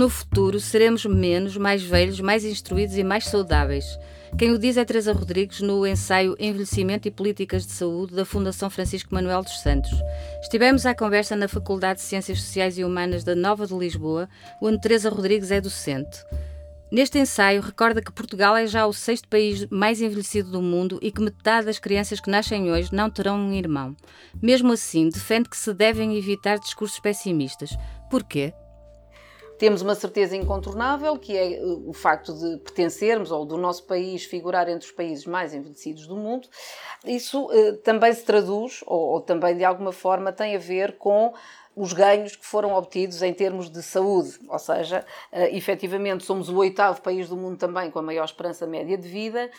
No futuro, seremos menos, mais velhos, mais instruídos e mais saudáveis. Quem o diz é Teresa Rodrigues no ensaio Envelhecimento e Políticas de Saúde da Fundação Francisco Manuel dos Santos. Estivemos à conversa na Faculdade de Ciências Sociais e Humanas da Nova de Lisboa, onde Teresa Rodrigues é docente. Neste ensaio, recorda que Portugal é já o sexto país mais envelhecido do mundo e que metade das crianças que nascem hoje não terão um irmão. Mesmo assim, defende que se devem evitar discursos pessimistas. Porquê? Temos uma certeza incontornável, que é eh, o facto de pertencermos ou do nosso país figurar entre os países mais envelhecidos do mundo. Isso eh, também se traduz, ou, ou também de alguma forma tem a ver com os ganhos que foram obtidos em termos de saúde, ou seja, uh, efetivamente somos o oitavo país do mundo também com a maior esperança média de vida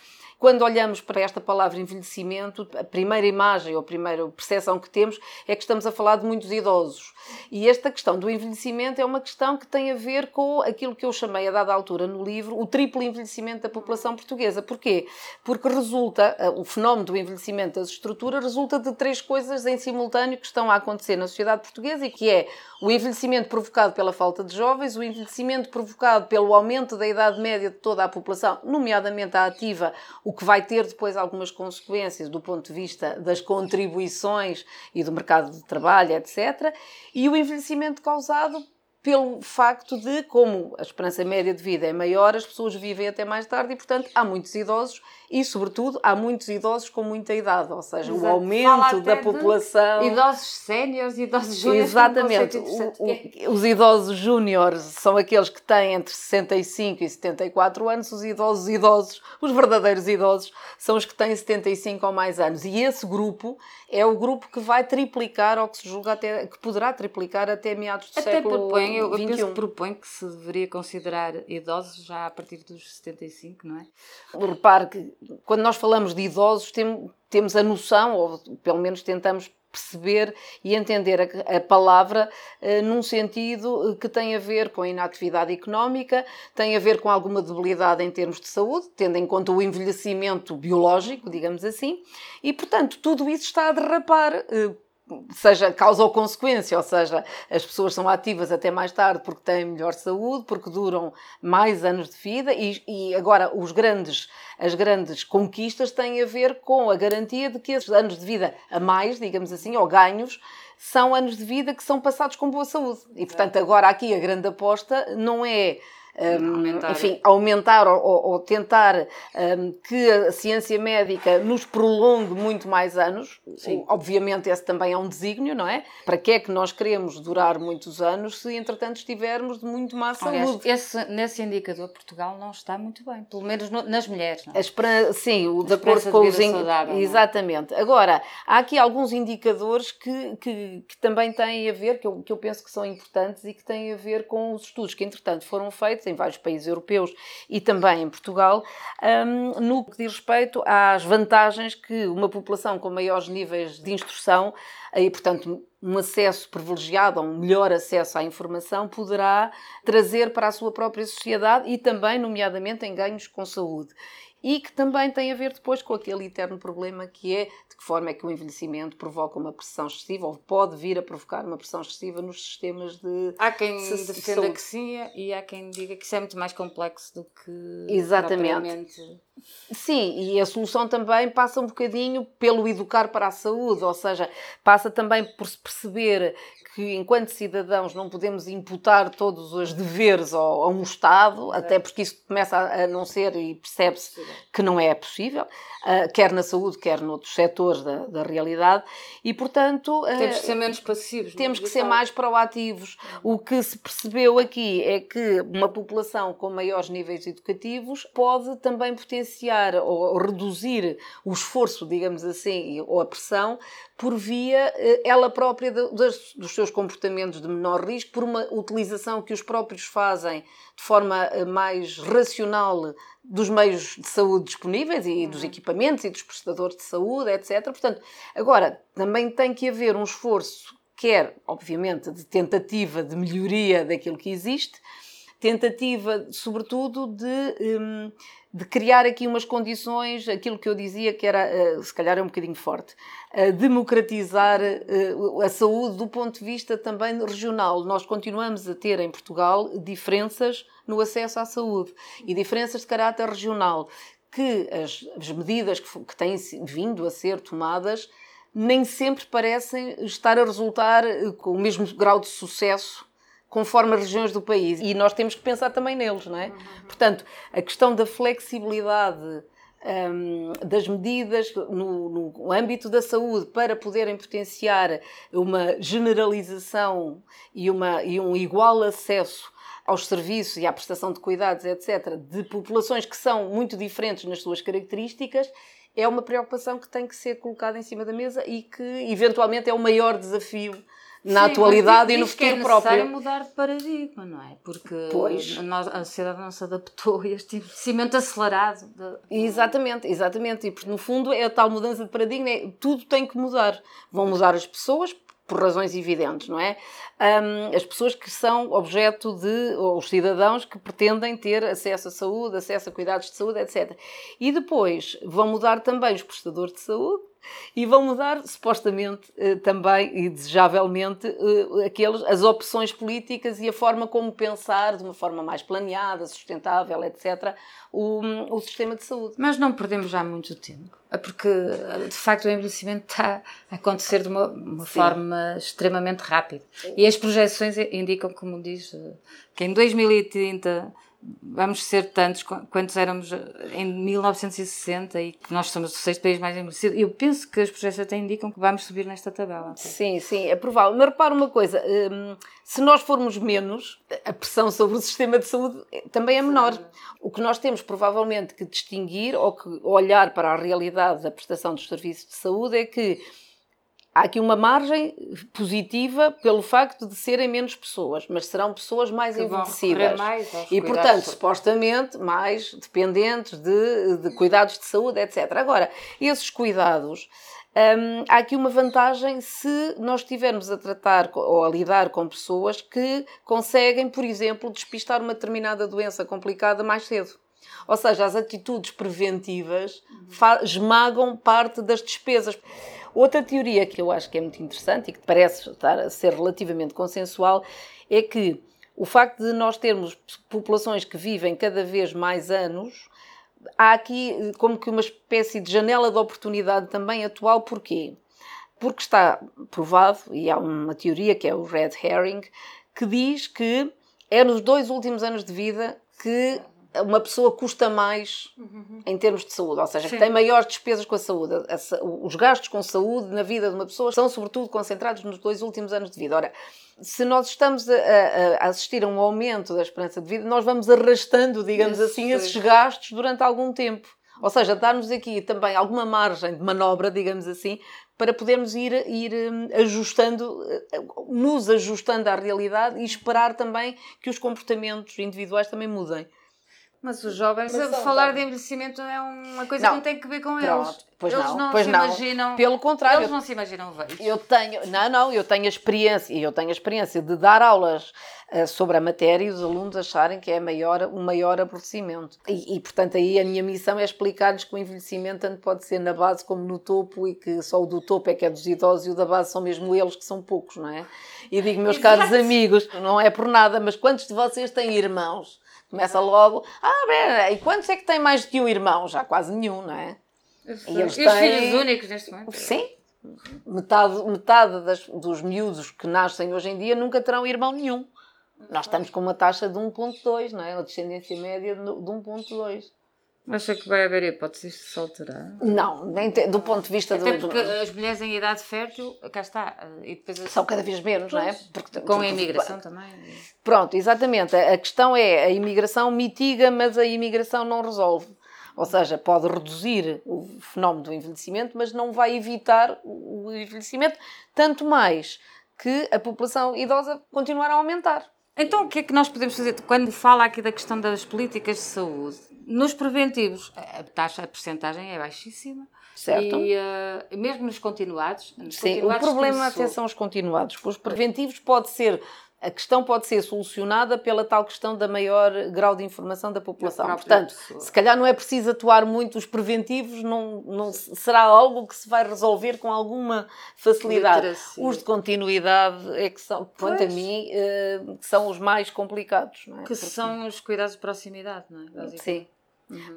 quando olhamos para esta palavra envelhecimento, a primeira imagem ou a primeira percepção que temos é que estamos a falar de muitos idosos. E esta questão do envelhecimento é uma questão que tem a ver com aquilo que eu chamei a dada altura no livro o triplo envelhecimento da população portuguesa. Porquê? Porque resulta, eh, o fenómeno do envelhecimento das estruturas resulta de três coisas em simultâneo que estão a acontecer na sociedade portuguesa que é o envelhecimento provocado pela falta de jovens, o envelhecimento provocado pelo aumento da idade média de toda a população, nomeadamente a ativa, o que vai ter depois algumas consequências do ponto de vista das contribuições e do mercado de trabalho, etc. E o envelhecimento causado pelo facto de, como a esperança média de vida é maior, as pessoas vivem até mais tarde e, portanto, há muitos idosos e, sobretudo, há muitos idosos com muita idade, ou seja, Exato. o aumento da população. Idosos séniores idosos júniores. Exatamente. O, o, os idosos júniores são aqueles que têm entre 65 e 74 anos, os idosos idosos, os verdadeiros idosos, são os que têm 75 ou mais anos. E esse grupo é o grupo que vai triplicar, ou que se julga até, que poderá triplicar até meados do até século propõe, eu, eu penso que propõe que se deveria considerar idosos já a partir dos 75, não é? Repare que quando nós falamos de idosos, tem, temos a noção, ou pelo menos tentamos perceber e entender a, palavra uh, num sentido que tem a ver com a inatividade económica, tem a ver com alguma debilidade em termos de saúde, tendo em conta o envelhecimento biológico, digamos assim, e portanto tudo isso está a derrapar. Uh, seja causa ou consequência, ou seja, as pessoas são ativas até mais tarde porque têm melhor saúde, porque duram mais anos de vida e, e, agora os grandes, as grandes conquistas têm a ver com a garantia de que esses anos de vida a mais, digamos assim, ou ganhos, são anos de vida que são passados com boa saúde. E portanto agora aqui a grande aposta não é um, aumentar. enfim, aumentar ou, ou tentar um, que a ciência médica nos prolongue muito mais anos. Sim. Obviamente, esse também é um desígnio, não é? Para que é que nós queremos durar muitos anos se, entretanto, estivermos de muito má saúde? esse, nesse indicador, Portugal não está muito bem, pelo menos no, nas mulheres. Não? É? sim, o, de acordo com os. Saudável, é? Exatamente. Agora, há aqui alguns indicadores que, que, que também têm a ver, que eu, que eu penso que são importantes e que têm a ver com os estudos que, entretanto, foram feitos em vários países europeus e também em Portugal, um, no que diz respeito às vantagens que uma população com maiores níveis de instrução e, portanto, um acesso privilegiado, um melhor acesso à informação, poderá trazer para a sua própria sociedade e também, nomeadamente, em ganhos com saúde e que também tem a ver depois com aquele eterno problema que é de que forma é que o envelhecimento provoca uma pressão excessiva ou pode vir a provocar uma pressão excessiva nos sistemas de Há quem defenda que sim e há quem diga que isso é muito mais complexo do que Exatamente. Sim, e a solução também passa um bocadinho pelo educar para a saúde, ou seja, passa também por se perceber que enquanto cidadãos não podemos imputar todos os deveres ao, a um Estado, até porque isso começa a, a não ser e percebe-se que não é possível, uh, quer na saúde, quer noutros setores da, da realidade, e portanto... Uh, temos que ser menos passivos. Temos que ser mais proativos. O que se percebeu aqui é que uma população com maiores níveis educativos pode também potenciar ou reduzir o esforço, digamos assim, ou a pressão, por via eh, ela própria dos seus comportamentos de menor risco, por uma utilização que os próprios fazem de forma mais racional dos meios de saúde disponíveis e dos equipamentos e dos prestadores de saúde, etc. Portanto, agora também tem que haver um esforço, quer, obviamente, de tentativa de melhoria daquilo que existe, tentativa, sobretudo, de, hum, de criar aqui umas condições, aquilo que eu dizia que era, eh, se calhar é um bocadinho forte, democratizar eh, a saúde do ponto de vista também regional. Nós continuamos a ter em Portugal diferenças no acesso à saúde e diferenças de caráter regional que as, as medidas que, que têm vindo a ser tomadas nem sempre parecem estar a resultar eh, com o mesmo grau de sucesso conforme as regiões do país. E nós temos que pensar também neles, não é? Uhum. Portanto, a questão da flexibilidade um, das medidas no, no, âmbito da saúde para poderem potenciar uma generalização e, uma, e um igual acesso aos serviços e à prestação de cuidados, etc., de populações que são muito diferentes nas suas características, é uma preocupação que tem que ser colocada em cima da mesa e que, eventualmente, é o maior desafio na Sim, atualidade e no futuro é próprio. É mudar de paradigma, não é? Porque pois. A, nós, a sociedade não se adaptou a este envelhecimento acelerado. De... Exatamente, exatamente. E no fundo é a tal mudança de paradigma, é, tudo tem que mudar. Vão mudar as pessoas, por razões evidentes, não é? Um, as pessoas que são objeto de, ou os cidadãos que pretendem ter acesso à saúde, acesso a cuidados de saúde, etc. E depois vão mudar também os prestadores de saúde, e vão mudar, supostamente, eh, também e desejavelmente, eh, aqueles, as opções políticas e a forma como pensar, de uma forma mais planeada, sustentável, etc., o, o sistema de saúde. Mas não perdemos já muito tempo, é porque, de facto, o envelhecimento está a acontecer de uma, uma forma extremamente rápida. E as projeções indicam, como diz, que em 2030 vamos ser tantos quantos éramos em 1960 e que nós somos o sexto país mais envelhecido. Eu penso que as projeções até indicam que vamos subir nesta tabela. Sim, sim, é provável. Mas repara uma coisa: hum, se nós formos menos, a pressão sobre o sistema de saúde também é menor. O que nós temos provavelmente que distinguir ou que olhar para a realidade da prestação dos serviços de saúde é que há aqui uma margem positiva pelo facto de serem menos pessoas, mas serão pessoas mais que envelhecidas. Mais e, portanto, supostamente mais dependentes de, de, cuidados de saúde, etc. Agora, esses cuidados. Hum, há aqui uma vantagem se nós estivermos a tratar ou a lidar com pessoas que conseguem, por exemplo, despistar uma determinada doença complicada mais cedo. Ou seja, as atitudes preventivas esmagam parte das despesas. Outra teoria que eu acho que é muito interessante e que parece estar a ser relativamente consensual é que o facto de nós termos populações que vivem cada vez mais anos, há aqui como que uma espécie de janela de oportunidade também atual. Porquê? Porque está provado, e há uma teoria que é o red herring, que diz que é nos dois últimos anos de vida que uma pessoa custa mais uhum. em termos de saúde, ou seja, Sim. que tem maiores despesas com a saúde. Os gastos com saúde na vida de uma pessoa são, sobretudo, concentrados nos dois últimos anos de vida. Ora, se nós estamos a, a, assistir a um aumento da esperança de vida, nós vamos arrastando, digamos Isso, assim, esses gastos durante algum tempo. Ou seja, dar-nos aqui também alguma margem de manobra, digamos assim, para podermos ir, ir hum, ajustando, eh, nos ajustando à realidade e esperar também que os comportamentos individuais também mudem. Mas os jovens, Mas falar tá. de envelhecimento é uma coisa não. que não tem que ver com Pronto. eles. Pois eles não, não pois se não. imaginam. Pelo contrário. Eles não se imaginam velhos. Eu tenho, não, não, eu tenho a experiência, eu tenho a experiência de dar aulas uh, sobre a matéria e os alunos acharem que é maior, um maior aborrecimento. E, e, portanto, aí a minha missão é explicar-lhes que o envelhecimento tanto pode ser na base como no topo e que só o do topo é que é dos idosos e o da base são mesmo eles que são poucos, não é? E digo, meus caros amigos, não é por nada, mas quantos de vocês têm irmãos? Começa logo, ah, bem, e quantos é que tem mais do que um irmão? Já quase nenhum, não é? E, eles têm... os filhos únicos neste momento? Sim. Metade, metade das, dos miúdos que nascem hoje em dia nunca terão irmão nenhum. Nós estamos com uma taxa de 1.2, não é? Uma descendência média de 1.2. Acha que vai haver hipóteses de se alterar? Não, nem te, do ponto de vista Até do. porque as mulheres em idade fértil, cá está. E depois São cada vez menos, pois, não é? Porque, com porque, a imigração porque, também. Pronto, exatamente. A questão é a imigração mitiga, mas a imigração não resolve. Ou seja, pode reduzir o fenómeno do envelhecimento, mas não vai evitar o envelhecimento, tanto mais que a população idosa continuará a aumentar. Então, o que é que nós podemos fazer quando fala aqui da questão das políticas de saúde? Nos preventivos, a taxa, a percentagem é baixíssima. Certo. E uh, mesmo nos continuados. Nos Sim, continuados o problema até são os continuados. Com os preventivos pode ser. A questão pode ser solucionada pela tal questão da maior grau de informação da população. Da Portanto, pessoa. se calhar não é preciso atuar muito os preventivos, não, não será algo que se vai resolver com alguma facilidade. Literacia. Os de continuidade é que são, quanto a Pois. mim, eh, são os mais complicados. É? Que Porque- são os cuidados de proximidade, não é? Sim,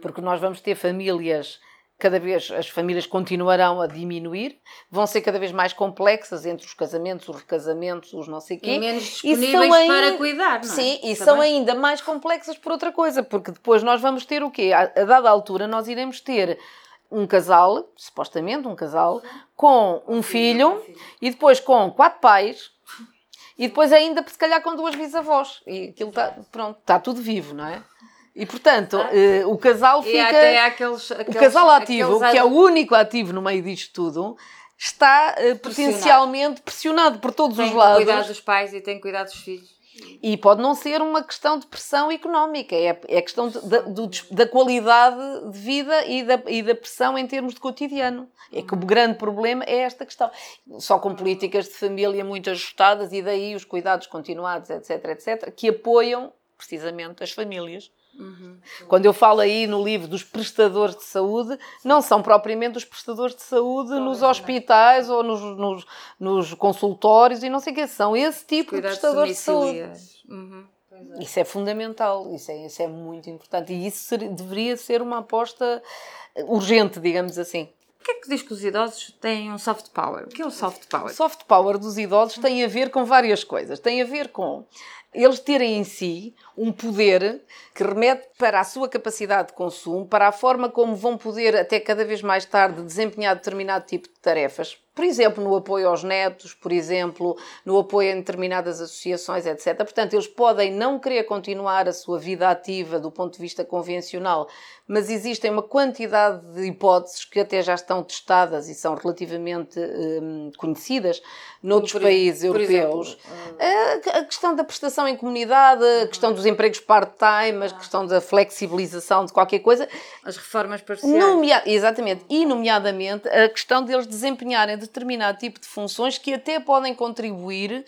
porque nós vamos ter famílias, cada vez as famílias continuarão a diminuir, vão ser cada vez mais complexas entre os casamentos, os recasamentos, os não sei quê. E menos E disponíveis ainda- para cuidar, não é? Sim, e Também. são ainda mais complexas por outra coisa, porque depois nós vamos ter o quê? A, a dada altura nós iremos ter um casal, supostamente um casal, com um filho e depois com quatro pais e depois ainda, se calhar, com duas bisavós. E aquilo está, pronto, está tudo vivo, não é? E portanto, eh, o casal fica. até aqueles, O aqueles- casal ativo, aqueles que é o único ativo no meio disto tudo, está eh, potencialmente pressionado por todos tem os que lados. cuidar dos pais e tem que cuidar dos filhos. E pode não ser uma questão de pressão económica, é, é questão de- da, do da qualidade de vida e da, e da pressão em termos de cotidiano. É que o grande problema é esta questão. Só com políticas de família muito ajustadas e daí os cuidados continuados, etc, etc, que apoiam precisamente as famílias. Quando eu falo aí no livro dos prestadores de saúde, não são propriamente os prestadores de saúde nos hospitais ou nos, nos, nos consultórios e não sei o quê, são esse tipo de prestadores de saúde. Uhum. É. Isso é fundamental, isso é, isso é muito importante e isso ser- deveria ser uma aposta urgente, digamos assim. Porquê é que diz que os idosos têm um soft power? O que é o soft O power? soft power dos idosos tem a ver com várias coisas. Tem a ver com eles terem em si um poder que remete para a sua capacidade de consumo, para a forma como vão poder, até cada vez mais tarde, desempenhar determinado tipo de tarefas. Por exemplo, no apoio aos netos, por exemplo, no apoio a determinadas associações, etc. Portanto, eles podem não querer continuar a sua vida ativa do ponto de vista convencional, mas existem uma quantidade de hipóteses que até já estão testadas e são relativamente hum, conhecidas noutros Por- países por europeus. exemplo, A, a questão da prestação em comunidade, a questão dos empregos part-time, a questão da flexibilização de qualquer coisa, As reformas parciais. nomea- exatamente, e nomeadamente a questão deles desempenharem determinado tipo de funções que até podem contribuir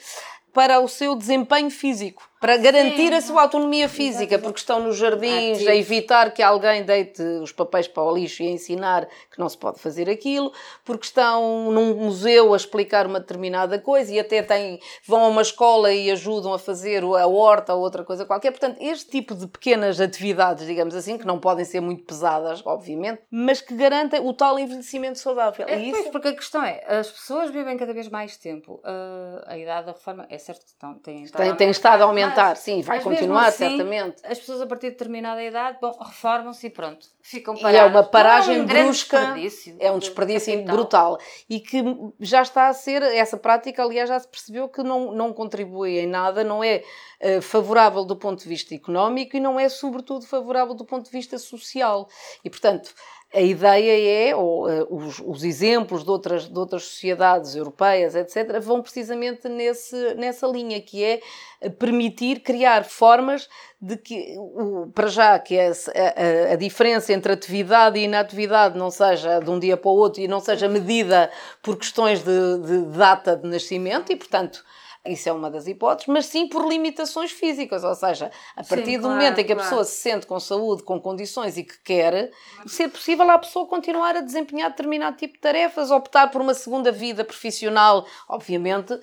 para o seu desempenho físico, para garantir a sua autonomia física, porque estão nos jardins Ativos. a evitar que alguém deite os papéis para o lixo e a ensinar que não se pode fazer aquilo, porque estão num museu a explicar uma determinada coisa e até têm, vão a uma escola e ajudam a fazer a horta ou outra coisa qualquer. Portanto, este tipo de pequenas atividades, digamos assim, que não podem ser muito pesadas, obviamente, mas que garantem o tal envelhecimento saudável. É, E pois, isso porque a questão é, as pessoas vivem cada vez mais tempo. Ah, a idade da reforma, é certo que estão, têm, estado a aumentar, mas- sim, vai continuar, assim, certamente. As pessoas a partir de determinada idade, bom, reformam-se e pronto, ficam E paradas. é uma paragem É um brusca, desperdício é um de desperdício brutal e que já está a ser, essa prática, aliás, já se percebeu que não, não contribui em nada, não é eh, favorável do ponto de vista económico e não é, sobretudo, favorável do ponto de vista social. E, portanto, a ideia é, ou eh, os, os exemplos de outras, de outras sociedades europeias, etc., vão precisamente nesse, nessa linha, que é eh, permitir criar formas de que, o, para já, que a, a, a diferença entre atividade e inatividade não seja de um dia para o outro e não seja medida por questões de, de data de nascimento e, portanto, isso é uma das hipóteses, mas sim por limitações físicas, ou seja, a partir Sim, do claro, momento em que a claro. pessoa se sente com saúde, com condições e que quer, ser possível a pessoa continuar a desempenhar determinado tipo de tarefas, optar por uma segunda vida profissional, obviamente.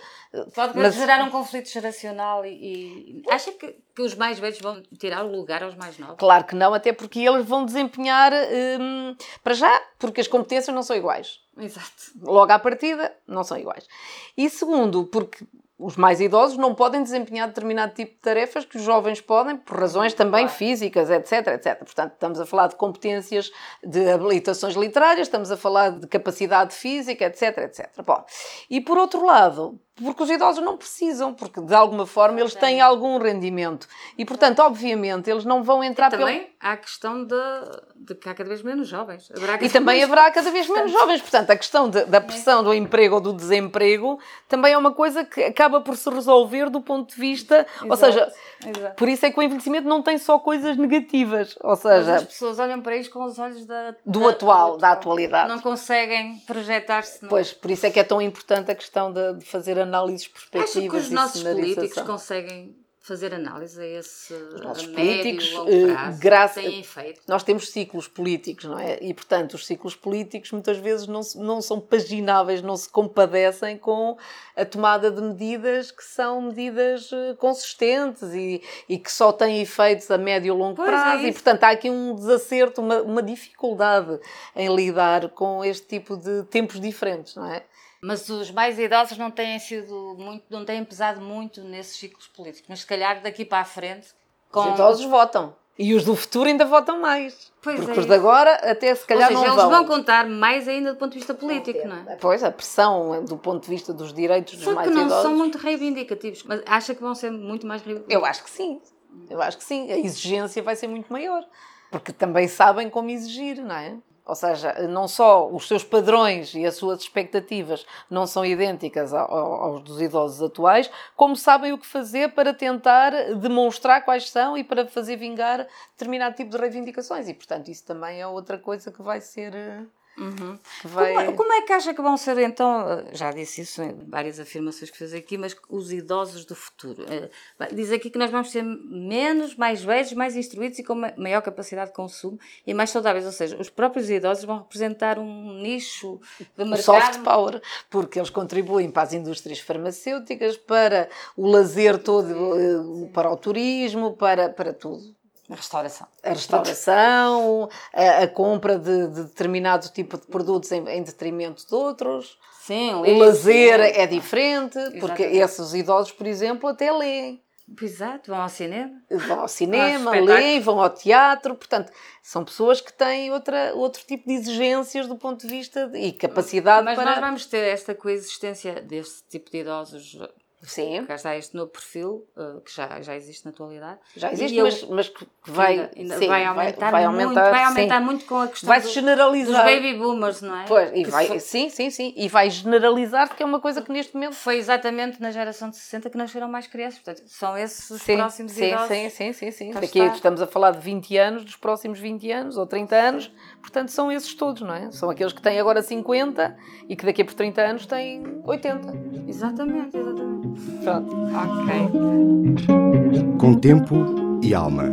Pode Mas- gerar um conflito geracional e, e acha que, que os mais velhos vão tirar o lugar aos mais novos? Claro que não, até porque eles vão desempenhar, hum, para já, porque as competências não são iguais. Exato. logo à partida, não são iguais. E segundo, porque os mais idosos não podem desempenhar determinado tipo de tarefas que os jovens podem, por razões também físicas, etc, etc. Portanto, estamos a falar de competências, de habilitações literárias, estamos a falar de capacidade física, etc, etc. Bom, e por outro lado, porque os idosos não precisam, porque de alguma forma eles têm algum rendimento. E, portanto, obviamente, eles não vão entrar... E também pelo... há a questão de, de que há cada vez menos jovens. e também haverá cada vez menos jovens. Portanto, a questão de, da pressão do emprego ou do desemprego também é uma coisa que acaba por se resolver do ponto de vista... Exato, ou seja, exato. por isso é que o envelhecimento não tem só coisas negativas. Ou seja... Mas as pessoas olham para isto com os olhos da, do, da, atual, da atualidade. Não conseguem projetar-se... Pois, por isso é que é tão importante a questão de, de fazer análises perspectivas Acho que os nossos políticos conseguem fazer análise a esse os nossos políticos, eh, prazo, graça, têm efeito. Nós temos ciclos políticos, não é? E, portanto, os ciclos políticos muitas vezes não, não são pagináveis, não se compadecem com a tomada de medidas que são medidas eh, consistentes e, e que só têm efeitos a médio e longo pois é prazo. É e, portanto, há aqui um desacerto, uma, uma dificuldade em lidar com este tipo de tempos diferentes, não é? Mas os mais idosos não têm sido muito, não têm pesado muito nesses ciclos políticos. Mas se calhar daqui para a frente. Com... Os idosos votam. E os do futuro ainda votam mais. Pois porque é. os de agora até se calhar Ou seja, não eles vão. contar mais ainda do ponto de vista político, não, é? Pois, a pressão do ponto de vista dos direitos dos Só mais que não idosos. são muito reivindicativos. Mas acha que vão ser muito mais reivindicativos? Eu acho que sim. Eu acho que sim. A exigência vai ser muito maior. Porque também sabem como exigir, não é? Ou seja, não só os seus padrões e as suas expectativas não são idênticas aos dos idosos atuais, como sabem o que fazer para tentar demonstrar quais são e para fazer vingar determinado tipo de reivindicações. E, portanto, isso também é outra coisa que vai ser eh, Uhum. Vai... Como, como, é que acha que vão ser então? Já disse isso em várias afirmações que fez aqui, mas os idosos do futuro. Eh, diz aqui que nós vamos ser menos, mais velhos, mais instruídos e com maior capacidade de consumo e mais saudáveis. Ou seja, os próprios idosos vão representar um nicho de mercado. Soft power, porque eles contribuem para as indústrias farmacêuticas, para o lazer todo, eh, para o turismo, para, para tudo. A restauração. A restauração, a, a compra de, de, determinado tipo de produtos em, em detrimento de outros. Sim, o lazer é diferente, Exatamente. porque esses idosos, por exemplo, até leem. Exato, vão ao cinema. Vão ao cinema, leem, vão ao teatro. Portanto, são pessoas que têm outra, outro tipo de exigências do ponto de vista de, e capacidade Mas para... nós vamos ter esta coexistência desse tipo de idosos Sim. Cá está este novo perfil, uh, que já, já existe na atualidade. Já existe, mas, mas que vai, ainda, ainda sim, vai aumentar, vai, aumentar, muito, vai aumentar muito com a questão vai -se do, generalizar. dos baby boomers, não é? Pois, e vai, sim, sim, sim. E vai generalizar, que é uma coisa que neste momento... Foi exatamente na geração de 60 que nasceram mais crianças. Portanto, são esses os sim, próximos sim, idosos. Sim, sim, sim. sim. Daqui estamos a falar de 20 anos, dos próximos 20 anos ou 30 anos. Portanto, são esses todos, não é? São aqueles que têm agora 50 e que daqui a por 30 anos têm 80. Exatamente, exatamente. Pronto. Ok. Com tempo e alma.